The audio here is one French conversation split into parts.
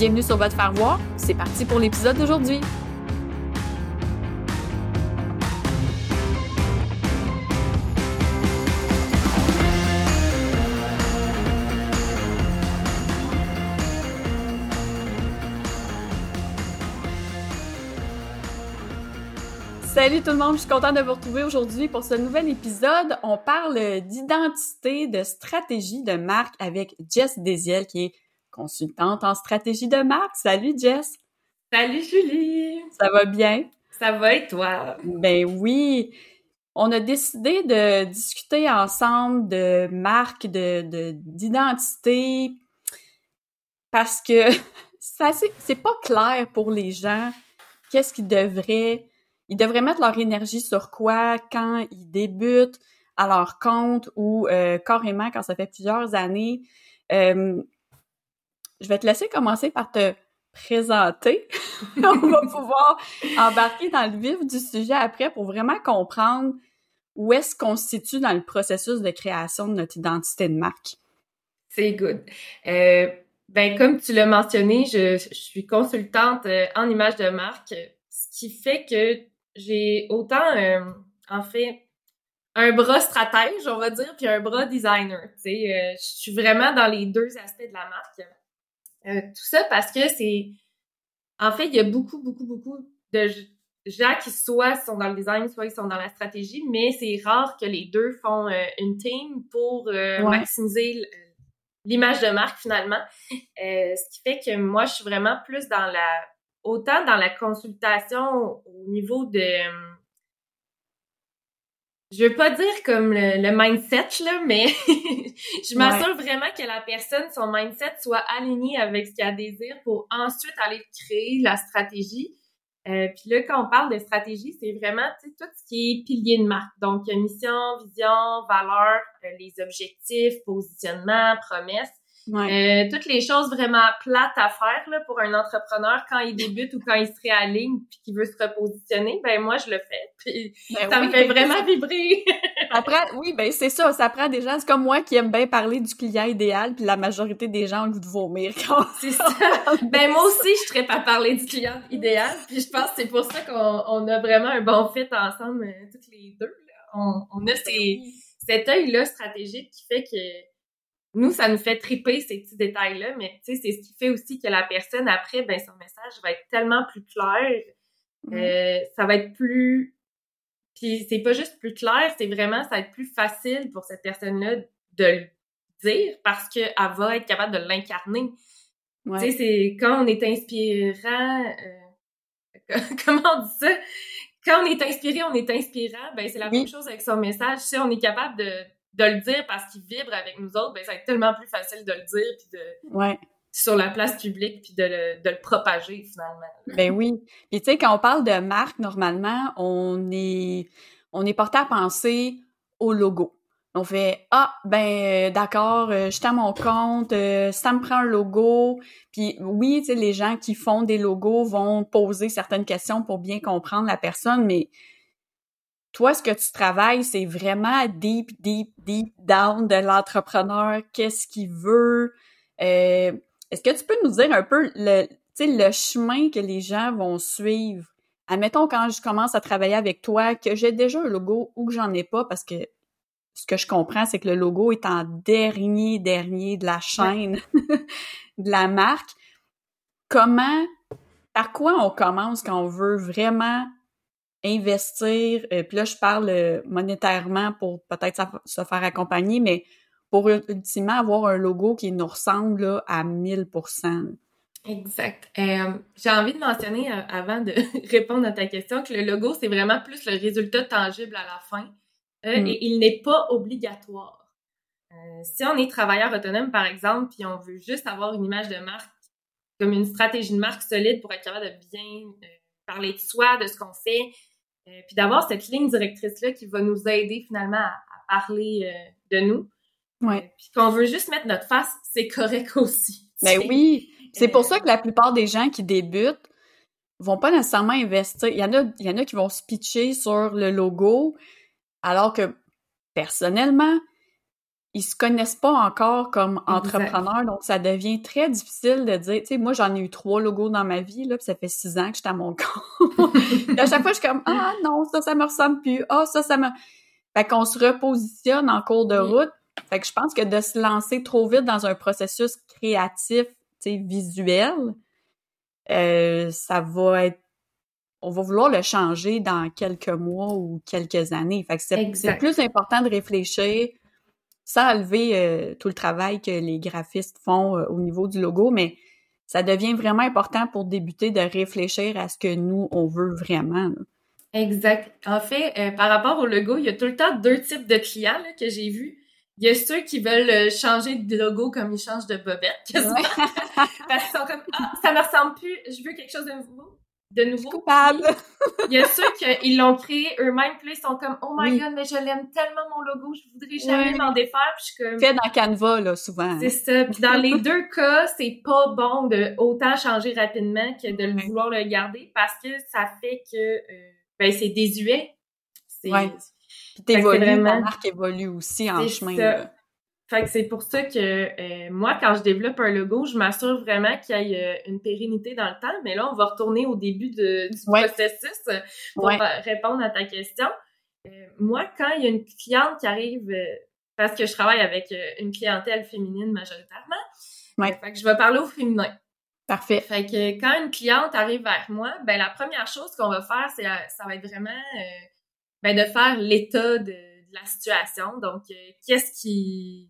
Bienvenue sur votre faire voir. C'est parti pour l'épisode d'aujourd'hui. Salut tout le monde, je suis contente de vous retrouver aujourd'hui pour ce nouvel épisode. On parle d'identité, de stratégie de marque avec Jess Desiel qui est consultante en stratégie de marque. Salut Jess. Salut Julie. Ça va bien? Ça va et toi? Ben oui. On a décidé de discuter ensemble de marque, de d'identité, parce que c'est pas clair pour les gens qu'est-ce qu'ils devraient ils devraient mettre leur énergie sur quoi quand ils débutent à leur compte ou euh, carrément quand ça fait plusieurs années. Euh, je vais te laisser commencer par te présenter. On va pouvoir embarquer dans le vif du sujet après pour vraiment comprendre où est-ce qu'on se situe dans le processus de création de notre identité de marque. C'est good. Euh, ben comme tu l'as mentionné, je, suis consultante euh, en image de marque, ce qui fait que j'ai autant, euh, en fait, un bras stratège, on va dire, puis un bras designer. Tu sais, euh, je suis vraiment dans les deux aspects de la marque. Euh, tout ça parce que c'est, en fait, il y a beaucoup, beaucoup, beaucoup de gens qui soit sont dans le design, soit ils sont dans la stratégie, mais c'est rare que les deux font une team pour maximiser l'image de marque finalement. ce qui fait que moi, je suis vraiment plus dans la autant dans la consultation au niveau de je veux pas dire comme le, mindset là, mais je m'assure vraiment que la personne, son mindset soit aligné avec ce qu'elle désire pour ensuite aller créer la stratégie. Euh, puis là, quand on parle de stratégie, c'est vraiment tout ce qui est pilier de marque. Donc, mission, vision, valeur, euh, les objectifs, positionnement, promesses. Euh, toutes les choses vraiment plates à faire là, pour un entrepreneur quand il débute ou quand il se réaligne puis qu'il veut se repositionner, ben moi je le fais. Puis ben ça me fait vraiment vibrer. Après, oui, ben c'est ça. Ça prend des gens, c'est comme moi qui aime bien parler du client idéal, puis la majorité des gens ont le goût de vomir quand c'est ça. ben moi aussi, je serais pas parler du client idéal, puis je pense que c'est pour ça qu'on on a vraiment un bon fit ensemble, euh, toutes les deux. On, on a ces, cet œil-là stratégique qui fait que nous, ça nous fait triper ces petits détails-là, mais tu sais, c'est ce qui fait aussi que la personne, après, ben, son message va être tellement plus clair. Euh, ça va être plus... Puis c'est pas juste plus clair, c'est vraiment, ça va être plus facile pour cette personne-là de le dire parce qu'elle va être capable de l'incarner. Tu sais, c'est quand on est inspirant... Euh, comment on dit ça? Quand on est inspiré, on est inspirant. Ben, c'est la même chose avec son message. Si on est capable de de le dire parce qu'il vibre avec nous autres, ben ça va être tellement plus facile de le dire puis de ouais. sur la place publique puis de le, de le propager finalement. Ben oui. Puis tu sais quand on parle de marque normalement, on est on est porté à penser au logo. On fait ah ben euh, d'accord, euh, je à mon compte, euh, ça me prend un logo. Puis oui, tu sais les gens qui font des logos vont poser certaines questions pour bien comprendre la personne, mais toi, ce que tu travailles, c'est vraiment deep, deep, deep down de l'entrepreneur. Qu'est-ce qu'il veut? Euh, est-ce que tu peux nous dire un peu le, le chemin que les gens vont suivre? Admettons, quand je commence à travailler avec toi, que j'ai déjà un logo ou que j'en ai pas, parce que ce que je comprends, c'est que le logo est en dernier, dernier de la chaîne de la marque. Comment par quoi on commence quand on veut vraiment investir, euh, puis là, je parle euh, monétairement pour peut-être se faire accompagner, mais pour ultimement avoir un logo qui nous ressemble là, à 1000% Exact. Euh, j'ai envie de mentionner, avant de répondre à ta question, que le logo, c'est vraiment plus le résultat tangible à la fin mm. et il n'est pas obligatoire. si on est travailleur autonome, par exemple, puis on veut juste avoir une image de marque comme une stratégie de marque solide pour être capable de bien parler de soi, de ce qu'on fait, euh, puis d'avoir cette ligne directrice-là qui va nous aider finalement à, parler euh, de nous. Ouais. Euh, puis qu'on veut juste mettre notre face, c'est correct aussi. Mais ben oui, c'est pour ça que la plupart des gens qui débutent vont pas nécessairement investir. Il y en a, il y en a qui vont se pitcher sur le logo, alors que personnellement, ils se connaissent pas encore comme entrepreneurs, donc ça devient très difficile de dire, tu sais, moi j'en ai eu trois logos dans ma vie, là, puis ça fait six ans que j'étais à mon compte. à chaque fois, je suis comme, ah non, ça, ça me ressemble plus, ah, ça, ça me... Fait qu'on se repositionne en cours de route. Fait que je pense que de se lancer trop vite dans un processus créatif, tu sais, visuel, euh, ça va être on va vouloir le changer dans quelques mois ou quelques années. Fait que c'est plus important de réfléchir sans enlever euh, tout le travail que les graphistes font euh, au niveau du logo, mais ça devient vraiment important pour débuter de réfléchir à ce que nous, on veut vraiment. Exact. En fait, euh, par rapport au logo, il y a tout le temps deux types de clients que j'ai vus. Il y a ceux qui veulent changer de logo comme ils changent de bobette, Parce qu'ils sont comme, ah, ça me ressemble plus, je veux quelque chose de nouveau de nouveau. Coupable. il y a ceux qui l'ont créé eux-mêmes, puis ils sont comme Oh my god, mais je l'aime tellement mon logo, je voudrais jamais m'en défaire. Puis je comme. Fait dans Canva, là, souvent. C'est ça. Puis dans les deux cas, c'est pas bon de autant changer rapidement que de vouloir le garder parce que ça fait que euh, ben c'est désuet. C'est. Ouais. Puis t'évolues, vraiment... ta marque évolue aussi en chemin. Ça. Fait que c'est pour ça que euh, moi, quand je développe un logo, je m'assure vraiment qu'il y ait euh, une pérennité dans le temps. Mais là, on va retourner au début de, du processus pour répondre à ta question. Euh, moi, quand il y a une cliente qui arrive, parce que je travaille avec une clientèle féminine majoritairement, ouais. fait que je vais parler au féminin. Parfait. Fait que quand une cliente arrive vers moi, ben la première chose qu'on va faire, c'est ça va être vraiment ben, de faire l'état de, de la situation. Donc, qu'est-ce qui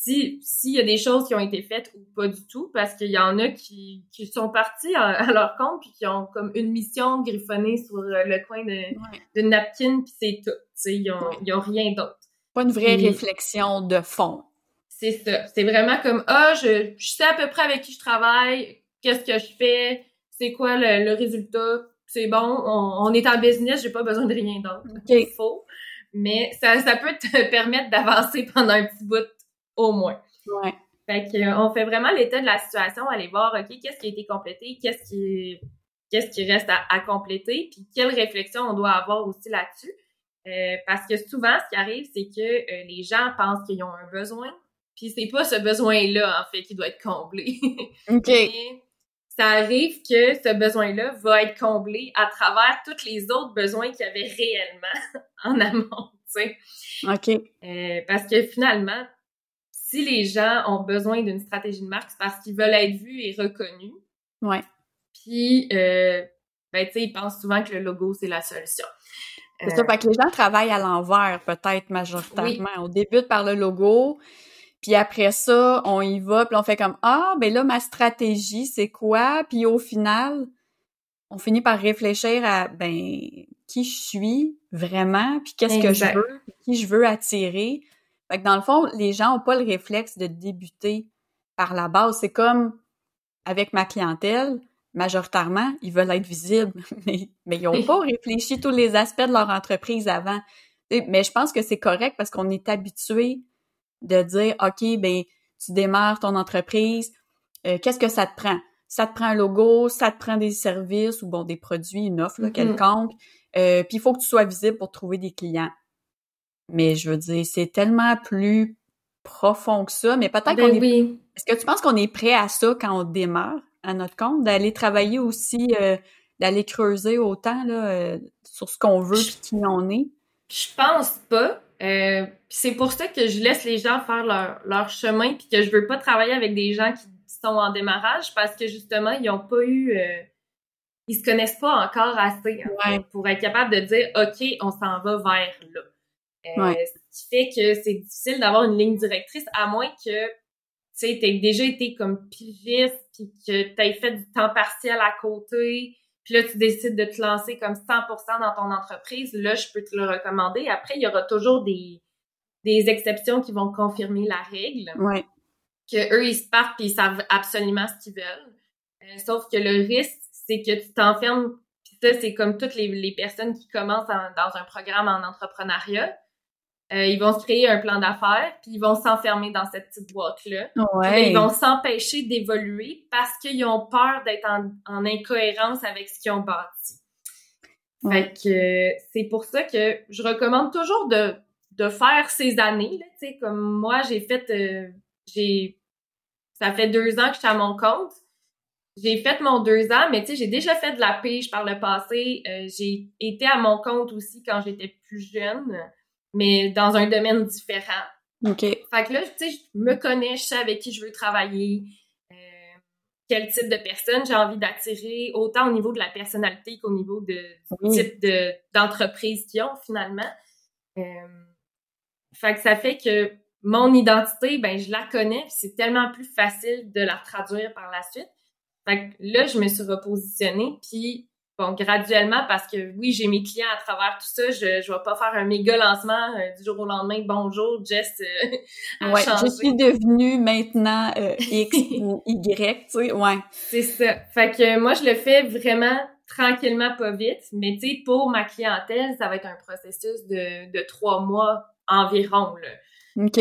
si s'il y a des choses qui ont été faites ou pas du tout, parce qu'il y en a qui, qui sont partis à, leur compte puis qui ont comme une mission griffonnée sur euh, le coin de, napkin puis c'est tout. Ils ont, ils ont rien d'autre. Pas une vraie réflexion de fond. C'est ça. C'est vraiment comme ah, je, je sais à peu près avec qui je travaille, qu'est-ce que je fais, c'est quoi le, résultat, c'est bon, on, est en business, j'ai pas besoin de rien d'autre. Okay. Faux. Mais ça, ça peut te permettre d'avancer pendant un petit bout au moins. Ouais. Fait que, euh, on fait vraiment l'état de la situation, aller voir, OK, qu'est-ce qui a été complété, qu'est-ce qui, qu'est-ce qui reste à, compléter, puis quelle réflexion on doit avoir aussi là-dessus. Euh, parce que souvent, ce qui arrive, c'est que euh, les gens pensent qu'ils ont un besoin, puis c'est pas ce besoin-là, en fait, qui doit être comblé. OK. ça arrive que ce besoin-là va être comblé à travers tous les autres besoins qu'il y avait réellement en amont, tu sais. OK. parce que finalement, si les gens ont besoin d'une stratégie de marque, c'est parce qu'ils veulent être vus et reconnus. Ouais. Puis, euh, ben, tu sais, ils pensent souvent que le logo, c'est la solution. C'est ça, parce que les gens travaillent à l'envers, peut-être, majoritairement. On débute par le logo, puis après ça, on y va, puis on fait comme, ah, ben là, ma stratégie, c'est quoi? Puis au final, on finit par réfléchir à, ben, qui je suis vraiment, puis qu'est-ce que je veux, qui je veux attirer. Fait que dans le fond, les gens ont pas le réflexe de débuter par la base. C'est comme avec ma clientèle, majoritairement, ils veulent être visibles, mais, mais ils n'ont pas réfléchi tous les aspects de leur entreprise avant. Mais je pense que c'est correct parce qu'on est habitué de dire, OK, ben, tu démarres ton entreprise, euh, qu'est-ce que ça te prend? Ça te prend un logo, ça te prend des services ou bon, des produits, une offre là, mm-hmm. quelconque. Euh, puis il faut que tu sois visible pour trouver des clients. Mais je veux dire, c'est tellement plus profond que ça. Mais peut-être ben qu'on est. Est-ce que tu penses qu'on est prêt à ça quand on démarre à notre compte, d'aller travailler aussi, euh, d'aller creuser autant là, euh, sur ce qu'on veut et qui on est? Je pense pas. Euh, c'est pour ça que je laisse les gens faire leur, leur chemin puis que je veux pas travailler avec des gens qui sont en démarrage parce que justement ils ont pas eu ils se connaissent pas encore assez pour être capable de dire OK, on s'en va vers là. Euh, ce qui fait que c'est difficile d'avoir une ligne directrice à moins que tu sais, t'aies déjà été comme pigiste puis que t'aies fait du temps partiel à côté puis là, tu décides de te lancer comme 100% dans ton entreprise, là, je peux te le recommander. Après, il y aura toujours des, des exceptions qui vont confirmer la règle. Ouais. Que eux, ils se partent puis ils savent absolument ce qu'ils veulent. Euh, sauf que le risque, c'est que tu t'enfermes. Puis ça, c'est comme toutes les, les personnes qui commencent dans un programme en entrepreneuriat. Euh, ils vont se créer un plan d'affaires, puis ils vont s'enfermer dans cette petite boîte-là. Ouais. Ils vont s'empêcher d'évoluer parce qu'ils ont peur d'être en, en, incohérence avec ce qu'ils ont bâti. Fait que c'est pour ça que je recommande toujours de, de faire ces années. Là, comme moi, j'ai fait... Euh, j'ai Ça fait deux ans que je suis à mon compte. J'ai fait mon deux ans, mais tu sais, j'ai déjà fait de la pige par le passé. Euh, j'ai été à mon compte aussi quand j'étais plus jeune mais dans un domaine différent. OK. Fait que là, tu sais, je me connais, je sais avec qui je veux travailler, euh, quel type de personne j'ai envie d'attirer, autant au niveau de la personnalité qu'au niveau de, du type de, d'entreprise qu'ils ont finalement. Euh, fait que ça fait que mon identité, ben je la connais, c'est tellement plus facile de la traduire par la suite. Fait que là, je me suis repositionnée, puis bon, graduellement, parce que oui, j'ai mes clients à travers tout ça, je, je vais pas faire un méga lancement euh, du jour au lendemain. Bonjour, Jess. Euh, ouais, je suis devenue maintenant euh, X ou Y, tu sais, ouais. C'est ça. Fait que moi, je le fais vraiment tranquillement, pas vite. Mais tu sais, pour ma clientèle, ça va être un processus de, de trois mois environ, là. OK.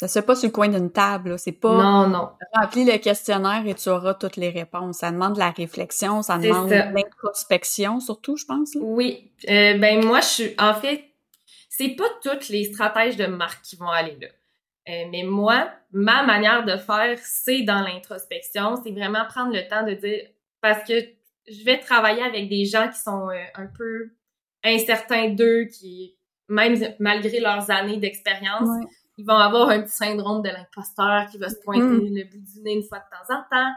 Ça se fait pas sur le coin d'une table, c'est pas non, non. remplis le questionnaire et tu auras toutes les réponses. Ça demande de la réflexion, ça demande de l'introspection surtout, je pense. Oui, euh, ben moi je suis en fait, c'est pas toutes les stratèges de marque qui vont aller là. Euh, mais moi, ma manière de faire, c'est dans l'introspection, c'est vraiment prendre le temps de dire parce que je vais travailler avec des gens qui sont euh, un peu incertains d'eux, qui même malgré leurs années d'expérience ils vont avoir un petit syndrome de l'imposteur qui va se pointer mm. le bout du nez une fois de temps en temps.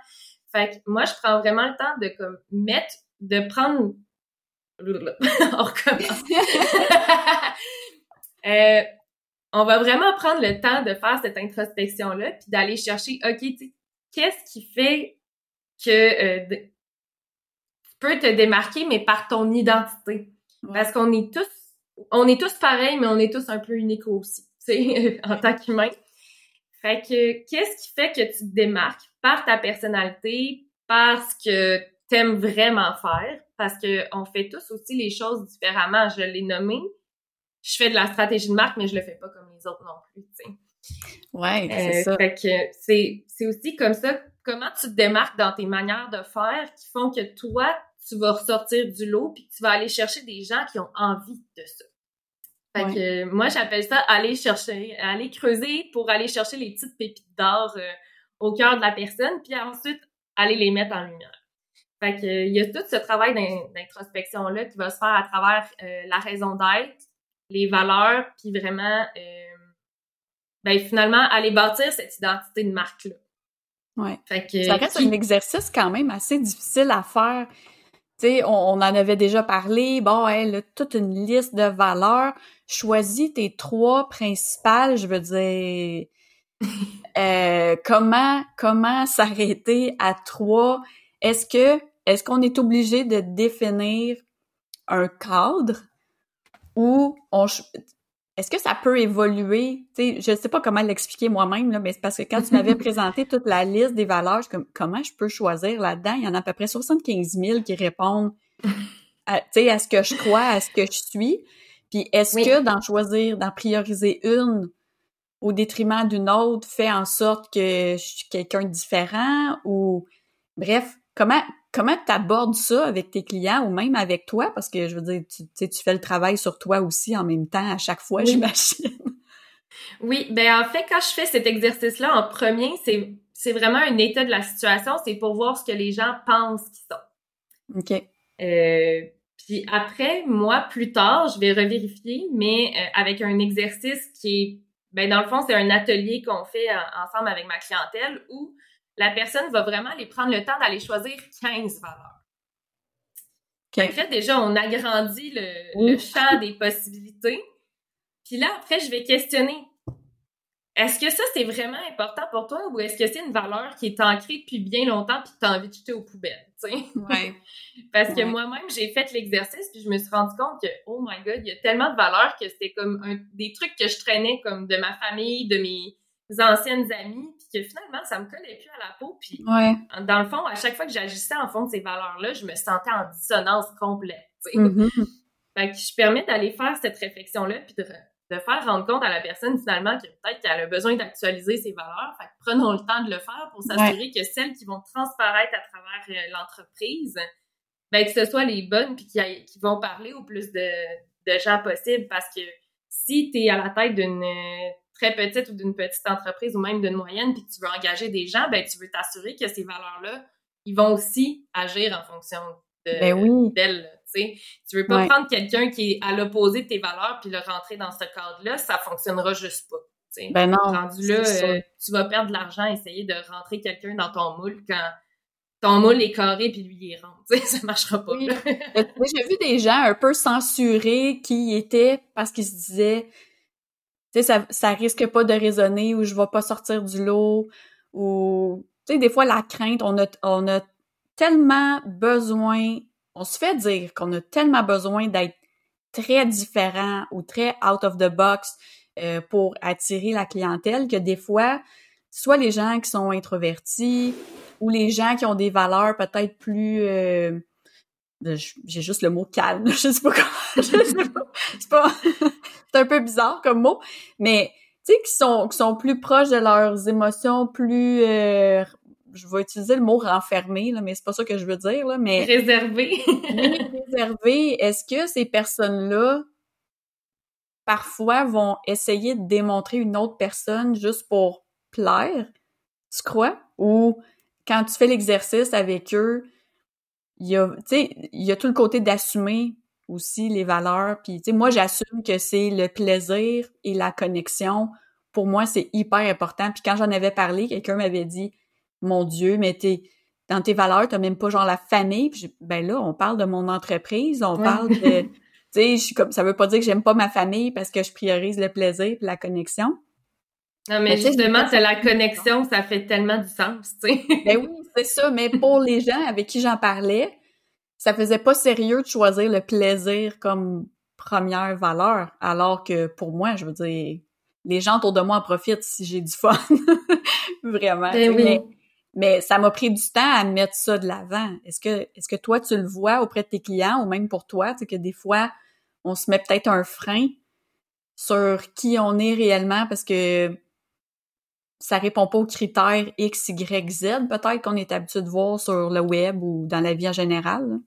Fait que moi, je prends vraiment le temps de comme mettre, de prendre. on recommence. euh, on va vraiment prendre le temps de faire cette introspection-là, puis d'aller chercher, OK, tu qu'est-ce qui fait que euh, tu peux te démarquer, mais par ton identité? Parce qu'on est tous, on est tous pareils, mais on est tous un peu uniques aussi. en tant qu'humain. Fait que, qu'est-ce qui fait que tu te démarques par ta personnalité, parce que t'aimes vraiment faire, parce que on fait tous aussi les choses différemment. Je l'ai nommé. Je fais de la stratégie de marque, mais je le fais pas comme les autres non plus, tu sais. Ouais, c'est euh, ça. Fait que c'est, c'est aussi comme ça, comment tu te démarques dans tes manières de faire qui font que toi, tu vas ressortir du lot puis tu vas aller chercher des gens qui ont envie de ça? Fait que moi, j'appelle ça aller chercher, aller creuser pour aller chercher les petites pépites d'or euh, au cœur de la personne, puis ensuite aller les mettre en lumière. Fait que il y a tout ce travail d'introspection là qui va se faire à travers euh, la raison d'être, les valeurs, puis vraiment, euh, ben finalement aller bâtir cette identité de marque là. Ouais. Fait que ça reste un exercice quand même assez difficile à faire. Tu sais, on, on, en avait déjà parlé. Bon, elle a toute une liste de valeurs choisis tes trois principales, je veux dire, euh, comment comment s'arrêter à trois? Est-ce que est-ce qu'on est obligé de définir un cadre ou on est-ce que ça peut évoluer? Je sais pas comment l'expliquer moi-même, là, mais c'est parce que quand tu m'avais présenté toute la liste des valeurs, comme, comment je peux choisir là-dedans? Il y en a à peu près 75 000 qui répondent à, à ce que je crois, à ce que je suis. Puis est-ce que d'en choisir, d'en prioriser une au détriment d'une autre fait en sorte que je suis quelqu'un de différent ou bref, comment comment tu abordes ça avec tes clients ou même avec toi? Parce que je veux dire tu tu fais le travail sur toi aussi en même temps à chaque fois, j'imagine. Oui, ben en fait quand je fais cet exercice là en premier, c'est c'est vraiment un état de la situation, c'est pour voir ce que les gens pensent qu'ils sont. OK. Euh, puis après, moi, plus tard, je vais revérifier, mais euh, avec un exercice qui est, ben dans le fond, c'est un atelier qu'on fait ensemble avec ma clientèle où la personne va vraiment aller prendre le temps d'aller choisir 15 valeurs. fait, déjà, on agrandit le, le champ des possibilités. Puis là, après, je vais questionner est-ce que ça, c'est vraiment important pour toi ou est-ce que c'est une valeur qui est ancrée depuis bien longtemps puis que tu as envie de jeter aux poubelles, tu sais? Ouais. Parce que moi-même, j'ai fait l'exercice puis je me suis rendu compte que, oh my god, il y a tellement de valeurs que c'était comme un, des trucs que je traînais comme de ma famille, de mes anciennes amies puis que finalement, ça me collait plus à la peau puis ouais. dans le fond, à chaque fois que j'agissais en fond de ces valeurs-là, je me sentais en dissonance complète? Mm-hmm. Fait que je permets d'aller faire cette réflexion-là puis de de faire rendre compte à la personne finalement que peut-être qu'elle a besoin d'actualiser ses valeurs. Fait que prenons le temps de le faire pour s'assurer que celles qui vont transparaître à travers euh, l'entreprise, ben, que ce soit les bonnes puis qui, qui vont parler au plus de, de gens possible. Parce que si tu es à la tête d'une euh, très petite ou d'une petite entreprise ou même d'une moyenne puis que tu veux engager des gens, ben tu veux t'assurer que ces valeurs-là, ils vont aussi agir en fonction de ben d'elles. Tu veux pas prendre quelqu'un qui est à l'opposé de tes valeurs puis le rentrer dans ce cadre-là, ça fonctionnera juste pas. Ben non. Rendu là, euh, tu vas perdre de l'argent à essayer de rentrer quelqu'un dans ton moule quand ton moule est carré puis lui il est rond. ça marchera pas. J'ai vu des gens un peu censurés qui étaient parce qu'ils se disaient tu sais, ça, ça risque pas de résonner ou je vais pas sortir du lot ou tu sais, des fois la crainte, on a, on a tellement besoin on se fait dire qu'on a tellement besoin d'être très différent ou très out of the box euh, pour attirer la clientèle que des fois, soit les gens qui sont introvertis ou les gens qui ont des valeurs peut-être plus euh, j'ai juste le mot calme, je sais pas comment, je sais pas, c'est pas, un peu bizarre comme mot, mais tu sais, qui sont, qui sont plus proches de leurs émotions, plus euh, je vais utiliser le mot renfermé, là, mais c'est pas ça que je veux dire, là, mais... Réservé. réservé. Est-ce que ces personnes-là, parfois, vont essayer de démontrer une autre personne juste pour plaire? Tu crois? Ou quand tu fais l'exercice avec eux, il y a, tu sais, il y a tout le côté d'assumer aussi les valeurs. Puis, tu sais, moi, j'assume que c'est le plaisir et la connexion. Pour moi, c'est hyper important. Puis quand j'en avais parlé, quelqu'un m'avait dit mon Dieu, mais t'es dans tes valeurs, t'as même pas genre la famille. Puis ben là, on parle de mon entreprise, on parle de, tu sais, je suis comme, ça veut pas dire que j'aime pas ma famille parce que je priorise le plaisir et la connexion. Non, mais, justement, c'est la connexion, ça fait tellement du sens, tu sais. ben oui, c'est ça. Mais pour les gens avec qui j'en parlais, ça faisait pas sérieux de choisir le plaisir comme première valeur, alors que pour moi, je veux dire, les gens autour de moi en profitent si j'ai du fun. Vraiment. Ben oui. Mais ça m'a pris du temps à mettre ça de l'avant. Est-ce que, est-ce que toi, tu le vois auprès de tes clients ou même pour toi, tu que des fois, on se met peut-être un frein sur qui on est réellement parce que ça répond pas aux critères X, Y, Z, peut-être qu'on est habitué de voir sur le web ou dans la vie en général.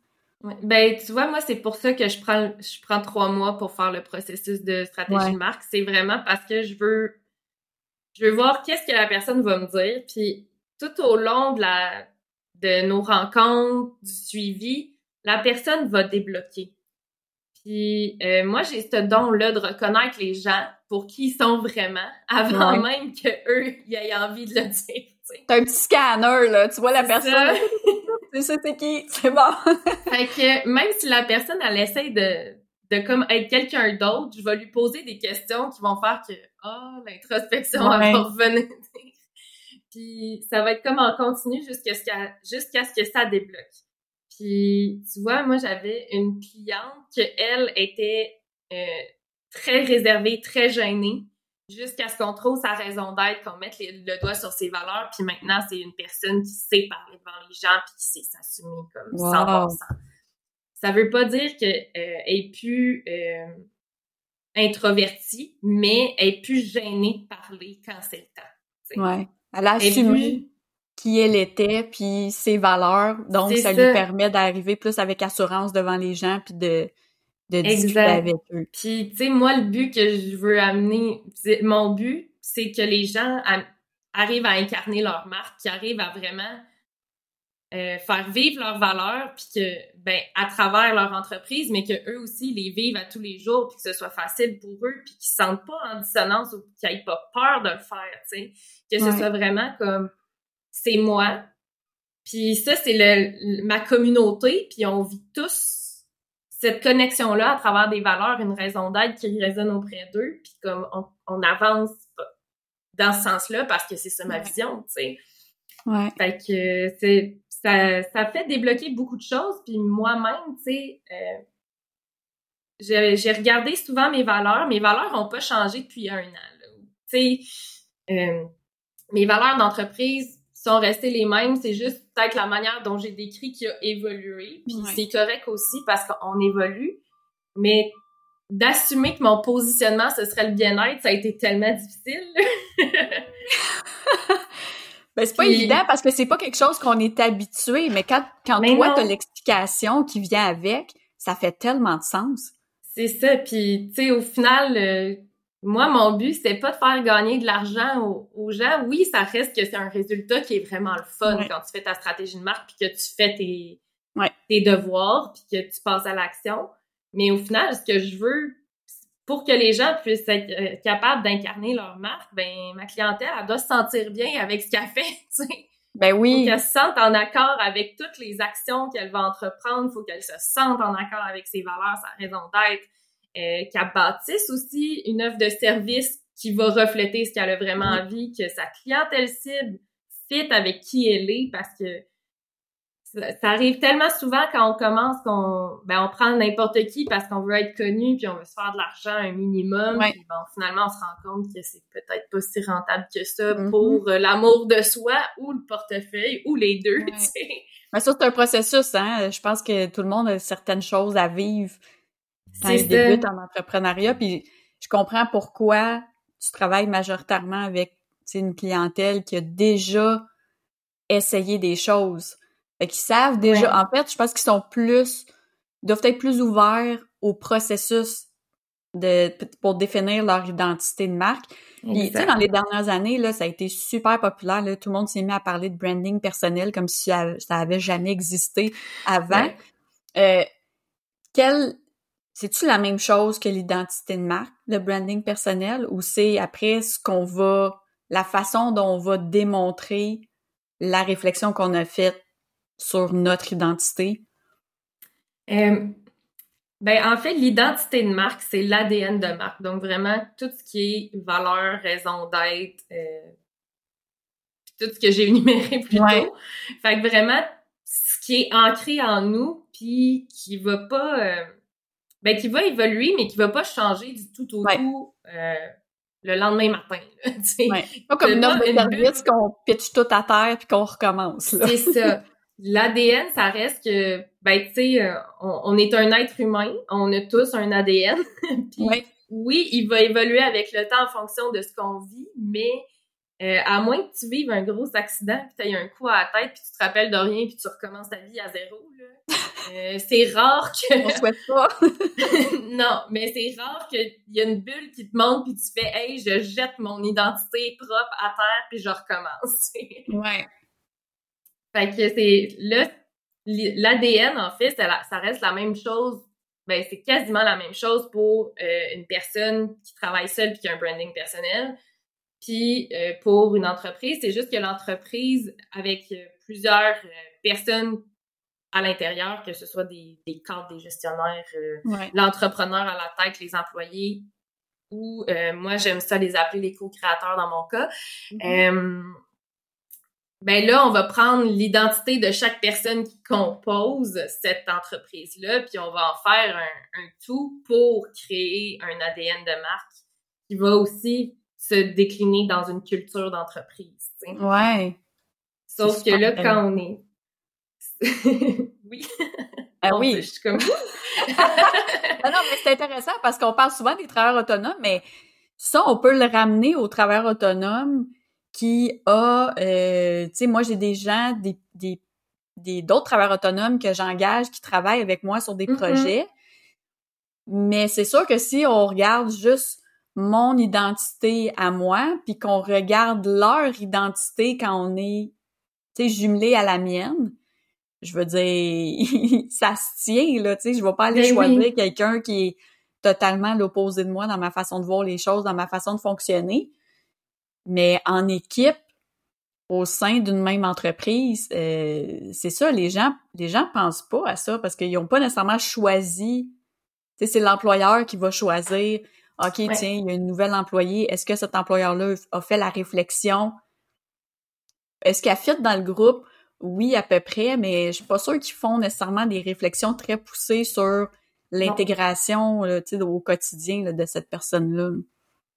Ben, tu vois, moi, c'est pour ça que je prends, je prends trois mois pour faire le processus de stratégie de marque. C'est vraiment parce que je veux, je veux voir qu'est-ce que la personne va me dire. Puis, tout au long de la de nos rencontres, du suivi, la personne va débloquer. Puis euh, moi, j'ai ce don-là de reconnaître les gens pour qui ils sont vraiment avant même que eux ils aient envie de le dire. T'as un petit scanner, là. Tu vois la personne. C'est ça, c'est qui? C'est bon. fait que même si la personne, elle essaie de, de comme être quelqu'un d'autre, je vais lui poser des questions qui vont faire que, ah, oh, l'introspection, va revenir. Puis ça va être comme en continu jusqu'à ce, jusqu'à ce que ça débloque. Puis tu vois, moi j'avais une cliente que elle était euh, très réservée, très gênée, jusqu'à ce qu'on trouve sa raison d'être, qu'on mette le doigt sur ses valeurs. Puis maintenant, c'est une personne qui sait parler devant les gens puis qui sait s'assumer comme 100%. Ça veut pas dire qu'elle euh, est plus euh, introvertie, mais elle est plus gênée de parler quand c'est le temps. Ouais. Elle a assumé qui elle était, puis ses valeurs. Donc, ça, lui permet d'arriver plus avec assurance devant les gens, puis de, de discuter avec eux. Puis, tu sais, moi, le but que je veux amener, mon but, c'est que les gens arrivent à incarner leur marque, qui arrivent à vraiment euh, faire vivre leurs valeurs, puis que, ben, à travers leur entreprise, mais que eux aussi les vivent à tous les jours, puis que ce soit facile pour eux, puis qu'ils se sentent pas en dissonance ou qu'ils n'aient pas peur de le faire, tu sais. Que ce soit vraiment comme, c'est moi, puis ça, c'est le, ma communauté, puis on vit tous cette connexion-là à travers des valeurs, une raison d'être qui résonne auprès d'eux, puis comme on, on, avance dans ce sens-là parce que c'est ça ma vision, tu sais. Ouais. Fait que c'est ça, ça fait débloquer beaucoup de choses, puis moi-même, tu sais, euh, j'ai regardé souvent mes valeurs. Mes valeurs n'ont pas changé depuis un an. Tu sais, euh, mes valeurs d'entreprise sont restées les mêmes. C'est juste peut-être la manière dont j'ai décrit qui a évolué. Puis c'est correct aussi parce qu'on évolue. Mais d'assumer que mon positionnement, ce serait le bien-être, ça a été tellement difficile. ben, c'est pas évident parce que c'est pas quelque chose qu'on est habitué, mais quand, quand toi, t'as l'explication qui vient avec, ça fait tellement de sens. C'est ça. Puis, tu sais, au final, euh, moi, mon but, c'est pas de faire gagner de l'argent aux, gens. Oui, ça reste que c'est un résultat qui est vraiment le fun quand tu fais ta stratégie de marque puis que tu fais tes, tes devoirs puis que tu passes à l'action. Mais au final, ce que je veux, pour que les gens puissent être euh, capables d'incarner leur marque, ben ma clientèle, elle doit se sentir bien avec ce qu'elle fait, tu sais. Ben oui. Faut qu'elle se sente en accord avec toutes les actions qu'elle va entreprendre. Faut qu'elle se sente en accord avec ses valeurs, sa raison d'être. Euh, qu'elle bâtisse aussi une offre de service qui va refléter ce qu'elle a vraiment envie, que sa clientèle cible fit avec qui elle est, parce que ça, arrive tellement souvent quand on commence qu'on ben on prend n'importe qui parce qu'on veut être connu puis on veut se faire de l'argent un minimum puis bon finalement on se rend compte que c'est peut-être pas si rentable que ça mm-hmm. pour euh, l'amour de soi ou le portefeuille ou les deux tu sais. Mais ça c'est un processus hein. Je pense que tout le monde a certaines choses à vivre quand il débute en entrepreneuriat puis je comprends pourquoi tu travailles majoritairement avec une clientèle qui a déjà essayé des choses fait qu'ils savent déjà. En fait, je pense qu'ils sont plus, doivent être plus ouverts au processus de pour définir leur identité de marque. Puis, tu sais, dans les dernières années, là, ça a été super populaire. Là, tout le monde s'est mis à parler de branding personnel comme si ça, avait jamais existé avant. Euh, quel, c'est-tu la même chose que l'identité de marque, le branding personnel, ou c'est après ce qu'on va, la façon dont on va démontrer la réflexion qu'on a faite sur notre identité? Euh, ben, en fait, l'identité de marque, c'est l'ADN de marque. Donc, vraiment, tout ce qui est valeur, raison d'être, euh, tout ce que j'ai énuméré plus tôt. Fait que vraiment, ce qui est ancré en nous, puis qui va pas... Euh, ben, qui va évoluer, mais qui va pas changer du tout au tout le lendemain matin. ouais. Pas comme une offre de service qu'on pitch tout à terre puis qu'on recommence. C'est ça. L'ADN, ça reste que, ben, tu sais, euh, on, est un être humain, on a tous un ADN. Oui, il va évoluer avec le temps en fonction de ce qu'on vit, mais euh, à moins que tu vives un gros accident, puis tu un coup à la tête, puis tu te rappelles de rien, puis tu recommences ta vie à zéro, là. Euh, c'est rare que... On souhaite pas. non, mais c'est rare qu'il y a une bulle qui te montre, puis tu fais « Hey, je jette mon identité propre à terre, puis je recommence. » Ouais. Fait que c'est là, l'ADN, en fait, ça, reste la même chose. Ben, c'est quasiment la même chose pour euh, une personne qui travaille seule puis qui a un branding personnel. Puis euh, pour une entreprise, c'est juste que l'entreprise, avec euh, plusieurs personnes à l'intérieur, que ce soit des, des cadres, des gestionnaires, l'entrepreneur à la tête, les employés, ou moi j'aime ça les appeler les co-créateurs dans mon cas. Mm-hmm ben là, on va prendre l'identité de chaque personne qui compose cette entreprise-là, puis on va en faire un, tout pour créer un ADN de marque qui va aussi se décliner dans une culture d'entreprise. Ouais. Sauf que là, quand on est... oui. Ah oui. Je suis comme... Ah non, mais c'est intéressant parce qu'on parle souvent des travailleurs autonomes, mais ça, on peut le ramener aux travailleurs autonomes qui a, euh, tu sais, moi j'ai des gens, des, des, des d'autres travailleurs autonomes que j'engage qui travaillent avec moi sur des mm-hmm. projets. Mais c'est sûr que si on regarde juste mon identité à moi, puis qu'on regarde leur identité quand on est, tu sais, jumelé à la mienne, je veux dire, ça se tient, là, tu sais, je vais pas aller ben choisir quelqu'un qui est totalement l'opposé de moi dans ma façon de voir les choses, dans ma façon de fonctionner. Mais en équipe, au sein d'une même entreprise, euh, c'est ça, les gens, les gens pensent pas à ça parce qu'ils n'ont pas nécessairement choisi. Tu sais, c'est l'employeur qui va choisir. OK, tiens, il y a une nouvelle employée. Est-ce que cet employeur-là a fait la réflexion? Est-ce qu'elle fit dans le groupe? Oui, à peu près, mais je suis pas sûre qu'ils font nécessairement des réflexions très poussées sur l'intégration au quotidien de cette personne-là.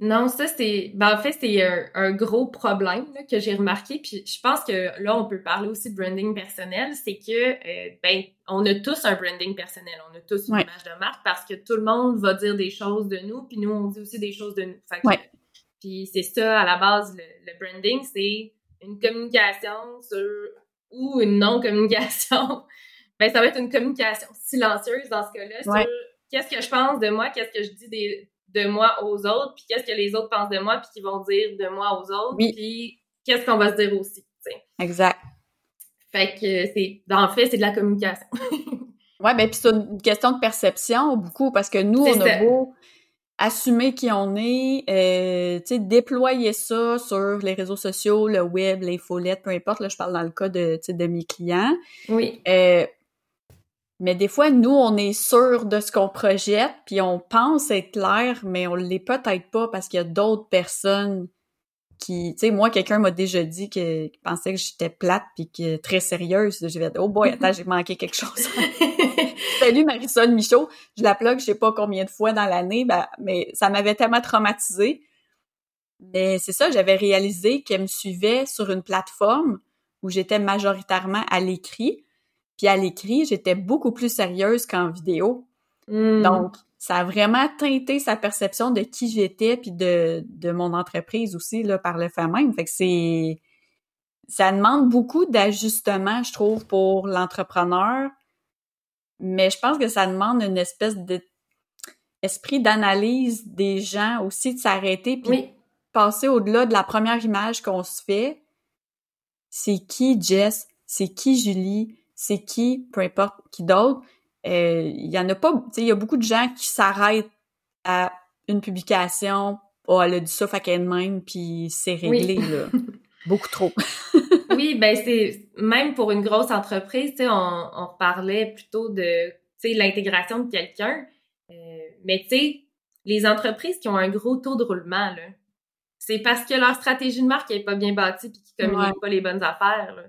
Non, ça c'est, ben en fait c'est un, gros problème que j'ai remarqué. Puis je pense que là on peut parler aussi de branding personnel, c'est que euh, ben on a tous un branding personnel, on a tous une image de marque parce que tout le monde va dire des choses de nous, puis nous on dit aussi des choses de nous. Fait Puis c'est ça à la base le, branding, c'est une communication sur ou une non communication. ben ça va être une communication silencieuse dans ce cas-là sur qu'est-ce que je pense de moi, qu'est-ce que je dis des de moi aux autres, puis qu'est-ce que les autres pensent de moi, puis qu'ils vont dire de moi aux autres, puis qu'est-ce qu'on va se dire aussi. Exact. Fait que c'est, en fait, c'est de la communication. ouais, ben puis c'est une question de perception beaucoup parce que nous, on a beau assumer qui on est, euh, tu sais, déployer ça sur les réseaux sociaux, le web, les follettes, peu importe. Là, je parle dans le cas de, de mes clients. Oui. Euh, mais des fois, nous, on est sûr de ce qu'on projette, puis on pense être clair, mais on l'est peut-être pas parce qu'il y a d'autres personnes qui... Tu sais, moi, quelqu'un m'a déjà dit qu'il pensait que j'étais plate puis que très sérieuse. J'ai dit « Oh boy, attends, j'ai manqué quelque chose. » Salut Marisol Michaud, je la plug je sais pas combien de fois dans l'année, ben, mais ça m'avait tellement traumatisée. Mais c'est ça, j'avais réalisé qu'elle me suivait sur une plateforme où j'étais majoritairement à l'écrit, puis à l'écrit, j'étais beaucoup plus sérieuse qu'en vidéo. Hmm. Donc, ça a vraiment teinté sa perception de qui j'étais puis de, de mon entreprise aussi là par le fait même. Fait que c'est ça demande beaucoup d'ajustement, je trouve, pour l'entrepreneur. Mais je pense que ça demande une espèce d'esprit d'analyse des gens aussi, de s'arrêter puis passer au-delà de la première image qu'on se fait. C'est qui Jess? C'est qui Julie? C'est qui, peu importe qui d'autre, euh, il y en a pas, tu sais, il y a beaucoup de gens qui s'arrêtent à une publication, oh, elle a dit ça, fait qu'elle même, puis c'est réglé, là. Beaucoup trop. oui, ben c'est, même pour une grosse entreprise, tu sais, on, on parlait plutôt de, tu sais, l'intégration de quelqu'un, euh, mais tu sais, les entreprises qui ont un gros taux de roulement, là, c'est parce que leur stratégie de marque n'est pas bien bâtie puis qu'ils communiquent pas les bonnes affaires. Là.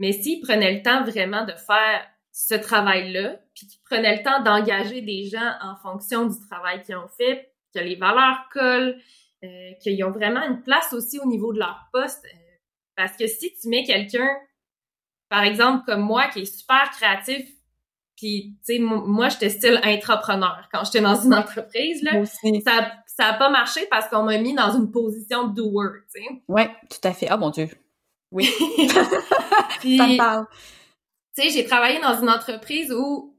Mais s'ils prenaient le temps vraiment de faire ce travail-là, puis qu'ils prenaient le temps d'engager des gens en fonction du travail qu'ils ont fait, que les valeurs collent, euh, qu'ils ont vraiment une place aussi au niveau de leur poste. Euh, parce que si tu mets quelqu'un, par exemple, comme moi, qui est super créatif, puis, tu sais, moi, j'étais style entrepreneur quand j'étais dans une entreprise, là. Ça, ça a pas marché parce qu'on m'a mis dans une position de doer, tu sais. Ouais, tout à fait. Ah, mon Dieu. Oui. Puis, ça me parle. Tu sais, j'ai travaillé dans une entreprise où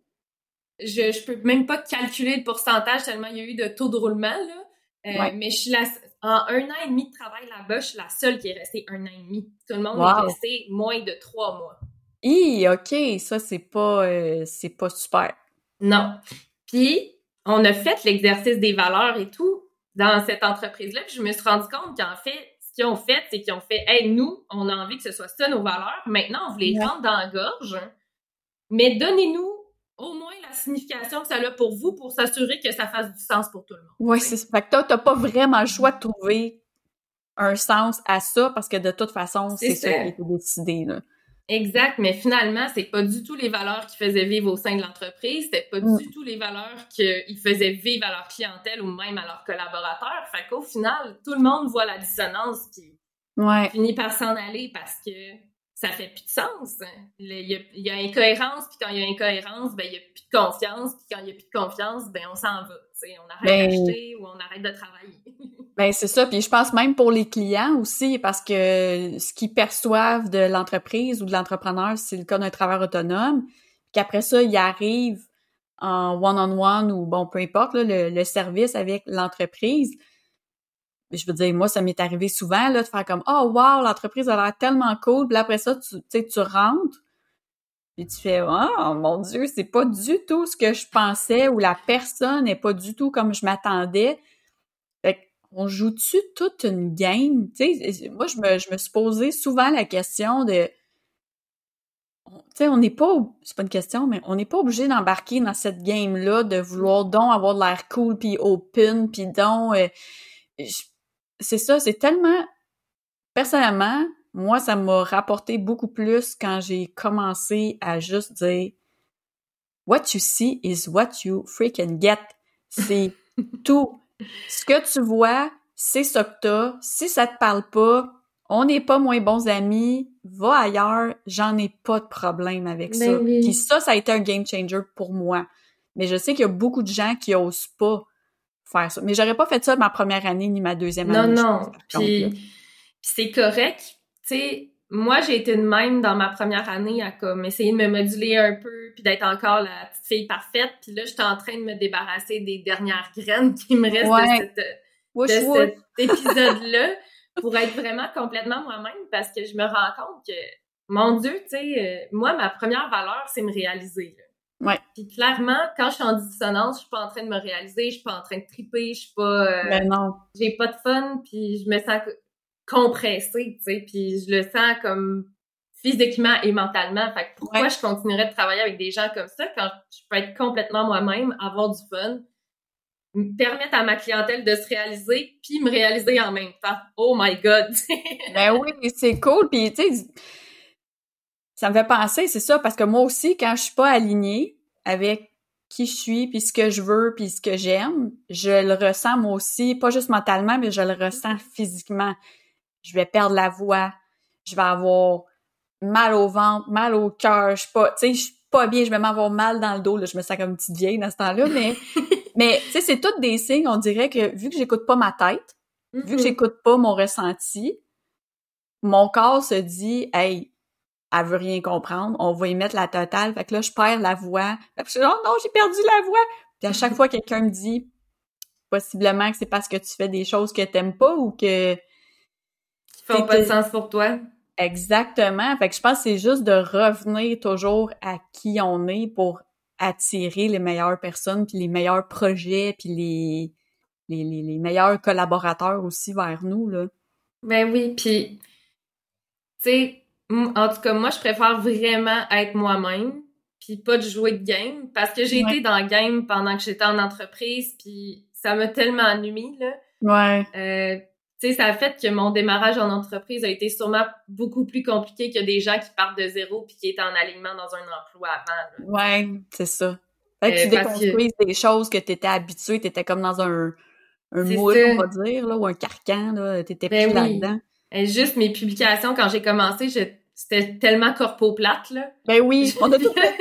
je, je peux même pas calculer le pourcentage tellement il y a eu de taux de roulement, là. Euh, mais je suis la, en un an et demi de travail là-bas, je suis la seule qui est restée un an et demi. Tout le monde est resté moins de trois mois. Hi, ok, ça c'est pas euh, c'est pas super. Non. Puis on a fait l'exercice des valeurs et tout dans cette entreprise-là, puis je me suis rendu compte qu'en fait ce qu'ils ont fait, c'est qu'ils ont fait Hey, nous, on a envie que ce soit ça nos valeurs. Maintenant, on vous les rendre dans la gorge. Mais donnez-nous au moins la signification que ça a pour vous pour s'assurer que ça fasse du sens pour tout le monde. Oui, c'est ça. Fait que toi, t'as pas vraiment le choix de trouver un sens à ça parce que de toute façon, c'est ça. qui a été décidé. Là. Exact, mais finalement, c'est pas du tout les valeurs qui faisaient vivre au sein de l'entreprise, c'était pas mm. du tout les valeurs qu'ils faisaient vivre à leur clientèle ou même à leurs collaborateurs. Fait qu'au final, tout le monde voit la dissonance qui finit par s'en aller parce que ça fait plus de sens. Il y, a, il y a incohérence, puis quand il y a incohérence, ben il y a plus de confiance, puis quand il y a plus de confiance, ben on s'en va. On arrête ben, d'acheter ou on arrête de travailler. ben c'est ça. Puis je pense même pour les clients aussi, parce que ce qu'ils perçoivent de l'entreprise ou de l'entrepreneur, c'est le cas d'un travailleur autonome, qu'après ça, il arrive en one-on-one ou bon, peu importe, le, service avec l'entreprise. Je veux dire, moi, ça m'est arrivé souvent là, de faire comme Oh wow, l'entreprise a l'air tellement cool. Puis après ça, tu sais, tu rentres, puis tu fais Oh mon Dieu, c'est pas du tout ce que je pensais ou la personne n'est pas du tout comme je m'attendais. Fait on joue-tu toute une game? Tu sais, moi, je me, je me suis posé souvent la question de tu sais, on n'est pas, c'est pas une question, mais on n'est pas obligé d'embarquer dans cette game-là, de vouloir donc avoir de l'air cool, puis open, puis donc, euh, c'est ça, c'est tellement, personnellement, moi, ça m'a rapporté beaucoup plus quand j'ai commencé à juste dire, what you see is what you freaking get. C'est tout. Ce que tu vois, c'est ça que t'as. Si ça te parle pas, on n'est pas moins bons amis, va ailleurs, j'en ai pas de problème avec ça. Ben Puis ça, ça a été un game changer pour moi. Mais je sais qu'il y a beaucoup de gens qui osent pas faire ça. Mais j'aurais pas fait ça ma première année ni ma deuxième non, année. Non, Puis, c'est correct. Tu sais, moi, j'ai été de même dans ma première année à comme essayer de me moduler un peu puis d'être encore la petite fille parfaite. Puis là, j'étais en train de me débarrasser des dernières graines qui me restent de, cet épisode-là pour être vraiment complètement moi-même parce que je me rends compte que, mon Dieu, tu sais, euh, moi, ma première valeur, c'est me réaliser. Ouais. Puis clairement, quand je suis en dissonance, je suis pas en train de me réaliser, je suis pas en train de triper, je suis pas... Euh, ben non. J'ai pas de fun, puis je me sens compressée, tu sais, puis je le sens comme physiquement et mentalement. Fait que pourquoi je continuerais de travailler avec des gens comme ça quand je peux être complètement moi-même, avoir du fun, permettre à ma clientèle de se réaliser puis me réaliser en même temps? Oh my god. ben oui, c'est cool puis tu sais ça me fait penser, c'est ça parce que moi aussi quand je suis pas alignée avec qui je suis puis ce que je veux puis ce que j'aime, je le ressens moi aussi, pas juste mentalement mais je le ressens physiquement. Je vais perdre la voix, je vais avoir mal au ventre, mal au cœur, je suis pas, tu sais, je suis pas bien, je vais m'avoir mal dans le dos, là, je me sens comme une petite vieille dans ce temps-là, mais Mais tu sais, c'est tous des signes, on dirait que vu que j'écoute pas ma tête, vu que Mm-hmm. j'écoute pas mon ressenti, mon corps se dit Hey, elle veut rien comprendre, on va y mettre la totale. Fait que là, je perds la voix. Fait que je dis Oh non, j'ai perdu la voix. Puis à chaque fois quelqu'un me dit possiblement que c'est parce que tu fais des choses que t'aimes pas ou que. Qui font pas de sens pour toi. Exactement. Fait que je pense que c'est juste de revenir toujours à qui on est pour attirer les meilleures personnes, puis les meilleurs projets, puis les, les, les, les meilleurs collaborateurs aussi vers nous, là. Ben oui, puis, tu sais, en tout cas, moi, je préfère vraiment être moi-même, puis pas de jouer de game, parce que j'ai Ouais. été dans le game pendant que j'étais en entreprise, puis ça m'a tellement ennuyé, là. Ouais. Euh, tu sais, ça a fait que mon démarrage en entreprise a été sûrement beaucoup plus compliqué que des gens qui partent de zéro puis qui étaient en alignement dans un emploi avant. là. Ouais, c'est ça. Fait que Euh, tu que- déconstruises des choses que t'étais habitué, t'étais comme dans un, un moule, ça. on va dire, là, ou un carcan, là, t'étais Ben pris oui. là-dedans. Et juste mes publications, quand j'ai commencé, je- c'était tellement corpo plate, là. Ben oui, on a tout fait.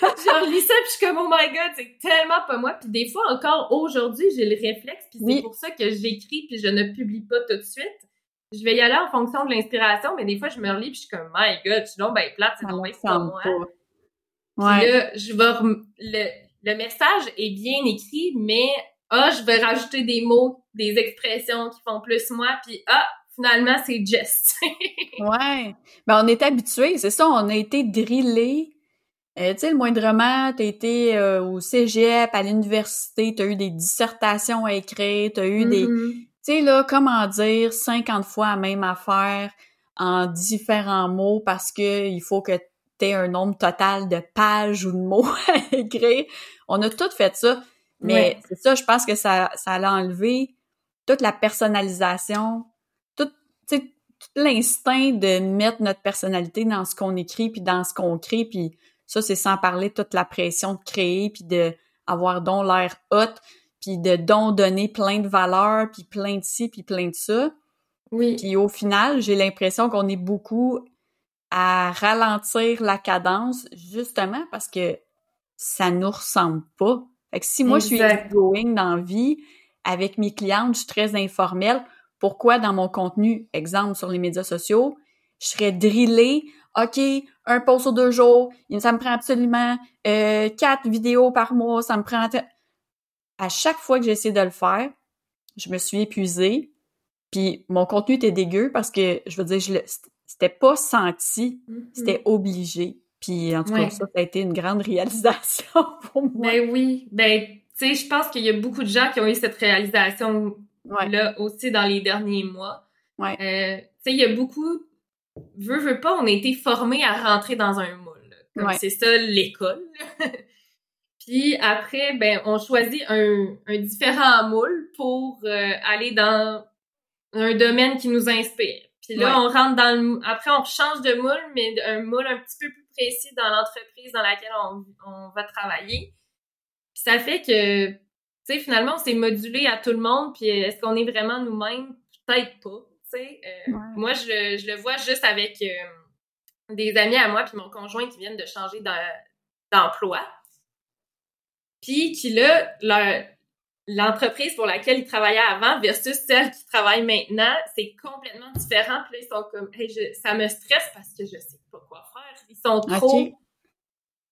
je relis ça, puis je suis comme, oh my god, c'est tellement pas moi. Puis des fois, encore aujourd'hui, j'ai le réflexe, puis Oui. c'est pour ça que j'écris, puis je ne publie pas tout de suite. Je vais y aller en fonction de l'inspiration, mais des fois, je me relis, puis je suis comme, my god, je suis donc ben plate, c'est donc pas moi. Puis Ouais. là, je vais rem- le, le message est bien écrit, mais ah, je vais rajouter des mots, des expressions qui font plus moi, puis ah, finalement, c'est Jess. Ouais. Ben, on est habitué, c'est ça, on a été drillé. Euh, tu sais, le moindrement, t'as été euh, au cégep, à l'université, t'as eu des dissertations à écrire, t'as eu des... Mhm. Tu sais, là, comment dire 50 fois la même affaire en différents mots parce que il faut que t'aies un nombre total de pages ou de mots à écrire. On a tout fait ça. Mais Ouais. c'est ça, je pense que ça, ça a enlevé toute la personnalisation, tout, tu sais, tout l'instinct de mettre notre personnalité dans ce qu'on écrit puis dans ce qu'on crée puis ça c'est sans parler toute la pression de créer puis de avoir donc l'air hot puis de donc donner plein de valeurs puis plein de ci puis plein de ça. Oui. puis au final j'ai l'impression qu'on est beaucoup à ralentir la cadence justement parce que ça nous ressemble pas. Fait que si moi je suis going dans la vie avec mes clientes je suis très informelle pourquoi dans mon contenu, exemple sur les médias sociaux, je serais drillée, OK, un post sur deux jours, ça me prend absolument euh, quatre vidéos par mois, ça me prend... À chaque fois que j'essaie de le faire, je me suis épuisée, puis mon contenu était dégueu parce que, je veux dire, je le, c'était pas senti, Mhm. c'était obligé. Puis en tout cas, ça, ça a été une grande réalisation pour moi. Ben oui, ben tu sais, je pense qu'il y a beaucoup de gens qui ont eu cette réalisation là aussi dans les derniers mois. Ouais. Euh, tu sais, il y a beaucoup, veux, veux pas, on a été formés à rentrer dans un moule. Comme Ouais. c'est ça l'école. Puis après, ben, on choisit un, un différent moule pour euh, aller dans un domaine qui nous inspire. Puis là, Ouais. on rentre dans le... Après, on change de moule, mais un moule un petit peu plus précis dans l'entreprise dans laquelle on, on va travailler. Puis ça fait que, tu sais, finalement, on s'est modulé à tout le monde. Puis est-ce qu'on est vraiment nous-mêmes? Peut-être pas. Tu sais, Euh, Ouais. moi, je, le- je le vois juste avec euh, des amis à moi puis mon conjoint qui viennent de changer d'em- d'emploi. Puis qui, là, leur- l'entreprise pour laquelle ils travaillaient avant versus celle qui travaille maintenant, c'est complètement différent. Puis là, ils sont comme, hey, je- ça me stresse parce que je sais pas quoi faire. Ils sont trop...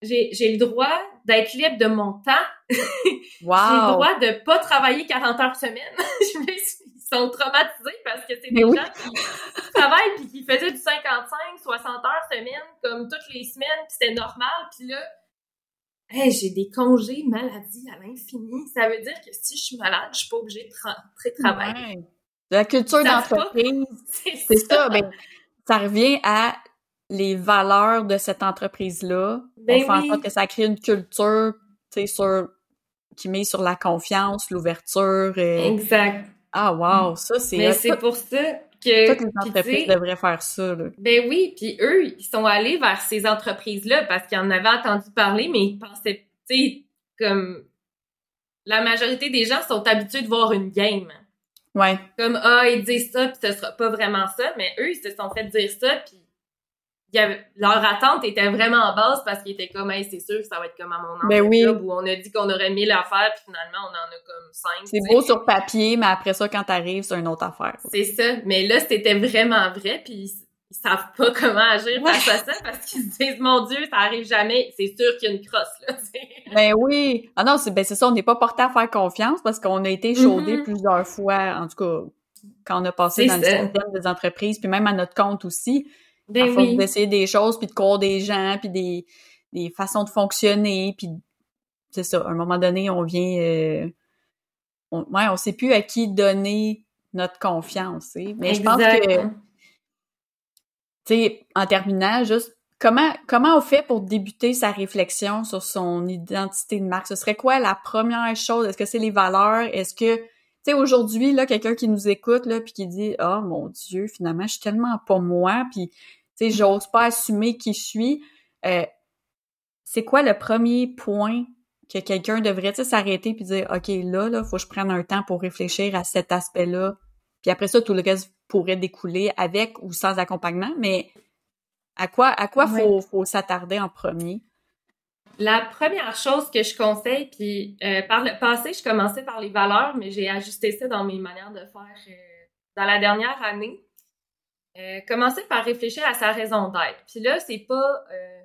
J'ai j'ai le droit d'être libre de mon temps. J'ai le Wow! droit de pas travailler 40 heures semaine. Je me suis- Ils sont traumatisés parce que c'est des oui. gens qui travaillent puis qui faisaient du 55, 60 heures semaine comme toutes les semaines puis c'était normal. Puis là, hey, j'ai des congés maladie à l'infini. Ça veut dire que si je suis malade, je suis pas obligée de rentrer travailler. Ouais. La culture d'entreprise, C'est c'est ça. Ben, ça revient à les valeurs de cette entreprise-là. Ben on fait en sorte que ça crée une culture, tu sais, sur qui met sur la confiance, l'ouverture. euh, Exact. Ah wow, ça c'est Mais c'est pour ça que... toutes les entreprises devraient faire ça. Là. Ben oui, puis eux, ils sont allés vers ces entreprises-là parce qu'ils en avaient entendu parler, mais ils pensaient, tu sais, comme la majorité des gens sont habitués de voir une game. Ouais. Comme ah, ils disent ça, puis ce sera pas vraiment ça, mais eux, ils se sont fait dire ça, puis il y avait, leur attente était vraiment basse parce qu'ils étaient comme hey, c'est sûr que ça va être comme à mon Ben oui. où on a dit qu'on aurait mille affaires, puis finalement on en a comme cinq. C'est beau sur papier, mais après ça, quand t'arrives, c'est une autre affaire. C'est ça. Mais là, c'était vraiment vrai, puis ils, savent pas comment agir face à ça parce qu'ils se disent, mon Dieu, ça arrive jamais. C'est sûr qu'il y a une crosse, là. Ben oui. Ah non, c'est ben c'est ça, on n'est pas porté à faire confiance parce qu'on a été chaudé Mhm. plusieurs fois, en tout cas, quand on a passé dans le système des entreprises, puis même à notre compte aussi, à Ben force oui. d'essayer des choses, puis de croire des gens, puis des, des façons de fonctionner, puis c'est ça, à un moment donné, on vient... euh, on, ouais, on sait plus à qui donner notre confiance, tu sais. Mais je pense que tu sais, en terminant, juste comment comment on fait pour débuter sa réflexion sur son identité de marque? Ce serait quoi la première chose? Est-ce que c'est les valeurs? Est-ce que sais aujourd'hui là quelqu'un qui nous écoute là puis qui dit "Oh mon dieu, finalement, je suis tellement pas moi puis tu sais j'ose pas assumer qui je suis." Euh, c'est quoi le premier point que quelqu'un devrait s'arrêter puis dire OK, là là, faut que je prenne un temps pour réfléchir à cet aspect-là. Puis après ça tout le reste pourrait découler avec ou sans accompagnement, mais à quoi à quoi faut faut s'attarder en premier? La première chose que je conseille, puis euh, par le passé, je commençais par les valeurs, mais j'ai ajusté ça dans mes manières de faire euh, dans la dernière année. Euh, commencer par réfléchir à sa raison d'être. Puis là, c'est pas euh,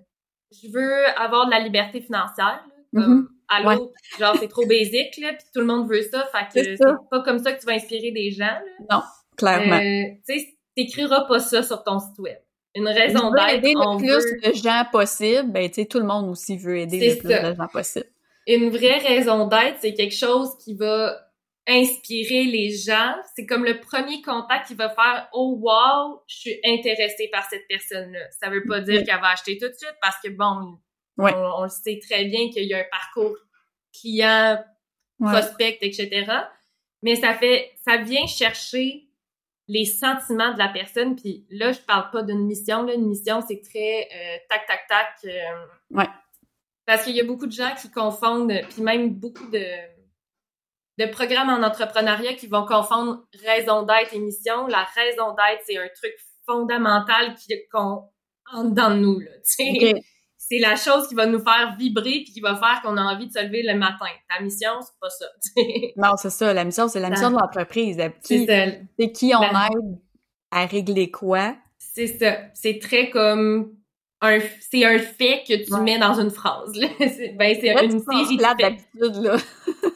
je veux avoir de la liberté financière, là, comme Mhm. allô, genre c'est trop basique, là, puis tout le monde veut ça, fait que C'est pas comme ça que tu vas inspirer des gens. Là. clairement Euh, tu sais, t'écriras pas ça sur ton site web. Une raison aider d'être, on le plus veut de gens possible, ben tu sais tout le monde aussi veut aider le plus ça. de gens possible. une vraie raison d'être, c'est quelque chose qui va inspirer les gens. C'est comme le premier contact qui va faire Oh wow, je suis intéressée par cette personne-là. Ça veut pas dire qu'elle va acheter tout de suite parce que bon, Ouais. on, on le sait très bien qu'il y a un parcours client, Ouais. prospect, etc. Mais ça fait, ça vient chercher les sentiments de la personne. Puis là, je parle pas d'une mission. Là. Une mission, c'est très euh, tac, tac, tac. euh, Ouais. Parce qu'il y a beaucoup de gens qui confondent, puis même beaucoup de, de programmes en entrepreneuriat qui vont confondre raison d'être et mission. La raison d'être, c'est un truc fondamental qui- qu'on en dedans de nous. Là. C'est la chose qui va nous faire vibrer puis qui va faire qu'on a envie de se lever le matin. Ta mission, c'est pas ça. Non, c'est ça, la mission, c'est la mission de l'entreprise. C'est Qui, ça. c'est qui on La- aide à régler quoi? C'est ça. C'est très comme un, c'est un fait que tu Ouais. mets dans une phrase. là. C'est- ben, c'est une série de plate d'habitude, là.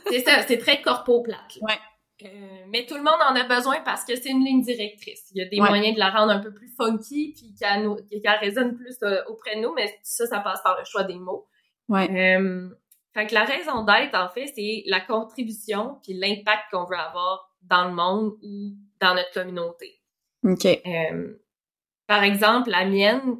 C'est ça. C'est très corpo plate. là. Ouais. Euh, mais tout le monde en a besoin parce que c'est une ligne directrice. Il y a des Ouais. moyens de la rendre un peu plus funky puis qu'elle résonne plus euh, auprès de nous, mais ça, ça passe par le choix des mots. Ouais. Euh, Fait que la raison d'être, en fait, c'est la contribution puis l'impact qu'on veut avoir dans le monde ou dans notre communauté. OK. Euh, par exemple, la mienne,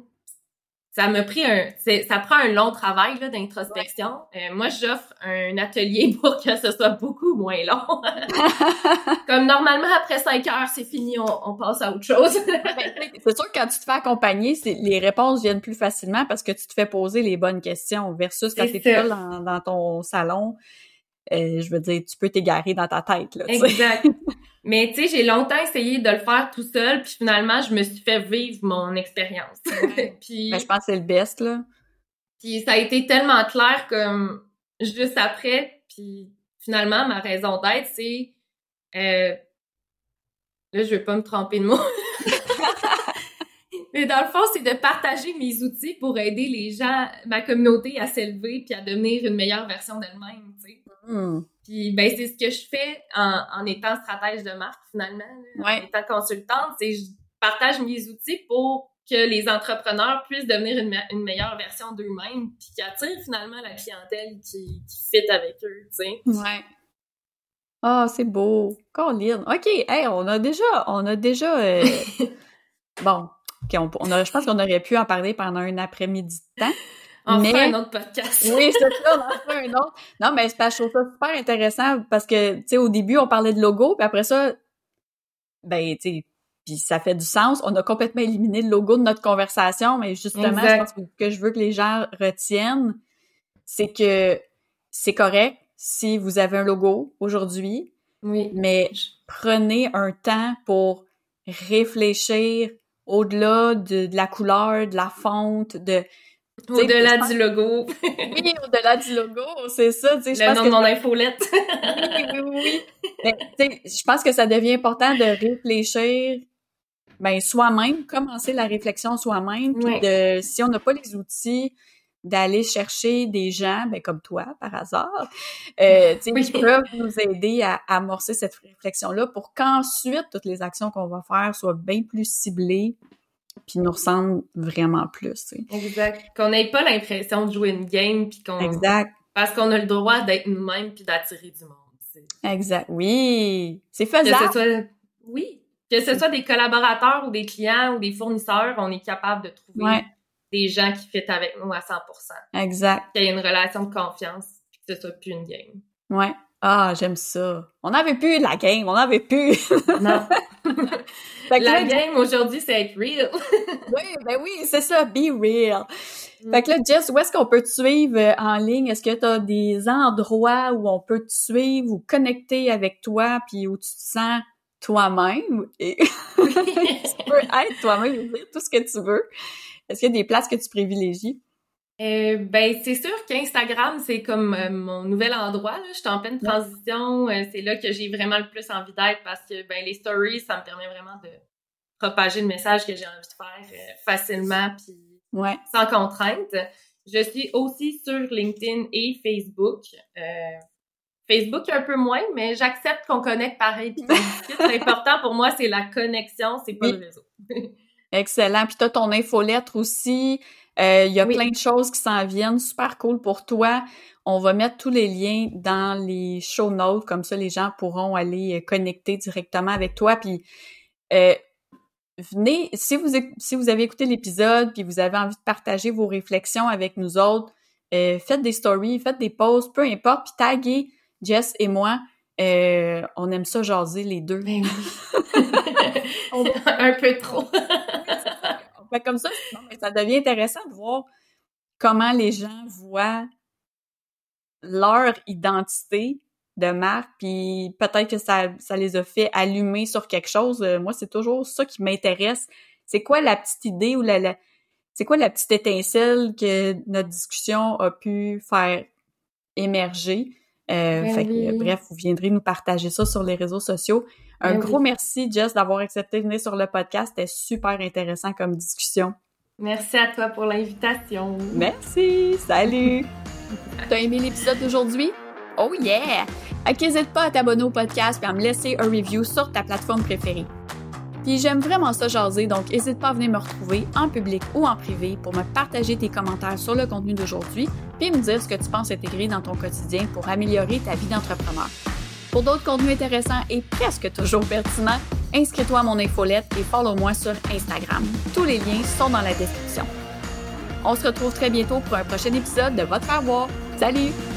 ça me pris un, ça prend un long travail là d'introspection. Euh, moi, j'offre un atelier pour que ce soit beaucoup moins long. Comme normalement après cinq heures, c'est fini, on, passe à autre chose. Ben, c'est sûr que quand tu te fais accompagner, les réponses viennent plus facilement parce que tu te fais poser les bonnes questions versus quand tu es seul dans, dans, ton salon. Euh, je veux dire, tu peux t'égarer dans ta tête. Là, exact. Mais tu sais, j'ai longtemps essayé de le faire tout seul, puis finalement, je me suis fait vivre mon expérience. puis ben, je pense que c'est le best là. Puis ça a été tellement clair comme juste après, puis finalement ma raison d'être c'est euh... là je vais pas me tromper de mots. Mais dans le fond, c'est de partager mes outils pour aider les gens, ma communauté à s'élever puis à devenir une meilleure version d'elle-même, tu sais. Hmm. Puis ben c'est ce que je fais en, en étant stratège de marque finalement, en étant consultante, c'est je partage mes outils pour que les entrepreneurs puissent devenir une, une meilleure version d'eux-mêmes puis qui attirent finalement la clientèle qui, qui fit avec eux, tu sais. Ouais. Ah, c'est beau. Colin. OK, hey, on a déjà on a déjà euh, bon, on je pense qu'on aurait pu en parler pendant un après-midi de temps. On mais... fait un autre podcast. oui, c'est ça, on en fait un autre. Non, mais je trouve ça super intéressant parce que, tu sais, au début, on parlait de logo, puis après ça, ben, tu sais, puis ça fait du sens. On a complètement éliminé le logo de notre conversation, mais justement, je pense que, je veux que les gens retiennent, c'est que c'est correct si vous avez un logo aujourd'hui, oui. mais prenez un temps pour réfléchir au-delà de, de, la couleur, de la fonte, de au-delà du logo. oui, au-delà du logo, c'est ça. Tu sais, Le nom de mon infolette. oui, oui, oui. Mais, je pense que ça devient important de réfléchir ben, soi-même, commencer la réflexion soi-même, de, si on n'a pas les outils, d'aller chercher des gens, ben, comme toi, par hasard, euh, qui peuvent nous aider à, à amorcer cette réflexion-là pour qu'ensuite, toutes les actions qu'on va faire soient bien plus ciblées, puis nous ressemble vraiment plus. Exact. Qu'on n'ait pas l'impression de jouer une game, puis qu'on... Exact. Parce qu'on a le droit d'être nous-mêmes puis d'attirer du monde. Exact. Oui. C'est faisable. Oui. Que ce soit des collaborateurs ou des clients ou des fournisseurs, on est capable de trouver des gens qui fit avec nous à 100%. Exact. Qu'il y ait une relation de confiance puis que ce soit plus une game. Ouais. Ah, j'aime ça. On avait plus la game, on avait plus. non. la game aujourd'hui, c'est être real. oui, ben oui, c'est ça, be real. Mm. Fait que là, Jess, où est-ce qu'on peut te suivre euh, en ligne? Est-ce que tu as des endroits où on peut te suivre ou connecter avec toi puis où tu te sens toi-même? Et tu peux être toi-même et dire tout ce que tu veux. Est-ce qu'il y a des places que tu privilégies? Euh, ben c'est sûr qu'Instagram c'est comme euh, mon nouvel endroit là. Je suis en pleine transition. Euh, c'est là que j'ai vraiment le plus envie d'être parce que ben les stories ça me permet vraiment de propager le message que j'ai envie de faire facilement puis ouais. sans contrainte. Je suis aussi sur LinkedIn et Facebook. Facebook un peu moins, mais j'accepte qu'on connecte pareil puis important pour moi, c'est la connexion, c'est pas le réseau. Excellent. Puis t'as ton infolettre aussi. Euh, il y a plein de choses qui s'en viennent, super cool pour toi. On va mettre tous les liens dans les show notes, comme ça les gens pourront aller euh, connecter directement avec toi. Puis euh, venez, si vous si vous avez écouté l'épisode puis vous avez envie de partager vos réflexions avec nous autres, faites des stories, faites des posts, peu importe, puis taguez Jess et moi. on aime ça jaser les deux. Ben Un peu trop. Comme ça, ça devient intéressant de voir comment les gens voient leur identité de marque, puis peut-être que ça, ça les a fait allumer sur quelque chose. Euh, moi, c'est toujours ça qui m'intéresse. C'est quoi la petite idée ou la, c'est quoi la petite étincelle que notre discussion a pu faire émerger? Euh, ben bref, vous viendrez nous partager ça sur les réseaux sociaux. Un ben gros merci, Jess, d'avoir accepté de venir sur le podcast. C'était super intéressant comme discussion. Merci à toi pour l'invitation. Merci. Salut. T'as aimé l'épisode d'aujourd'hui? Oh yeah! N'hésite pas à t'abonner au podcast et à me laisser un review sur ta plateforme préférée. Puis j'aime vraiment ça jaser, donc n'hésite pas à venir me retrouver en public ou en privé pour me partager tes commentaires sur le contenu d'aujourd'hui, puis me dire ce que tu penses intégrer dans ton quotidien pour améliorer ta vie d'entrepreneur. Pour d'autres contenus intéressants et presque toujours pertinents, inscris-toi à mon infolette et follow-moi sur Instagram. Tous les liens sont dans la description. On se retrouve très bientôt pour un prochain épisode de Votre Faire Salut!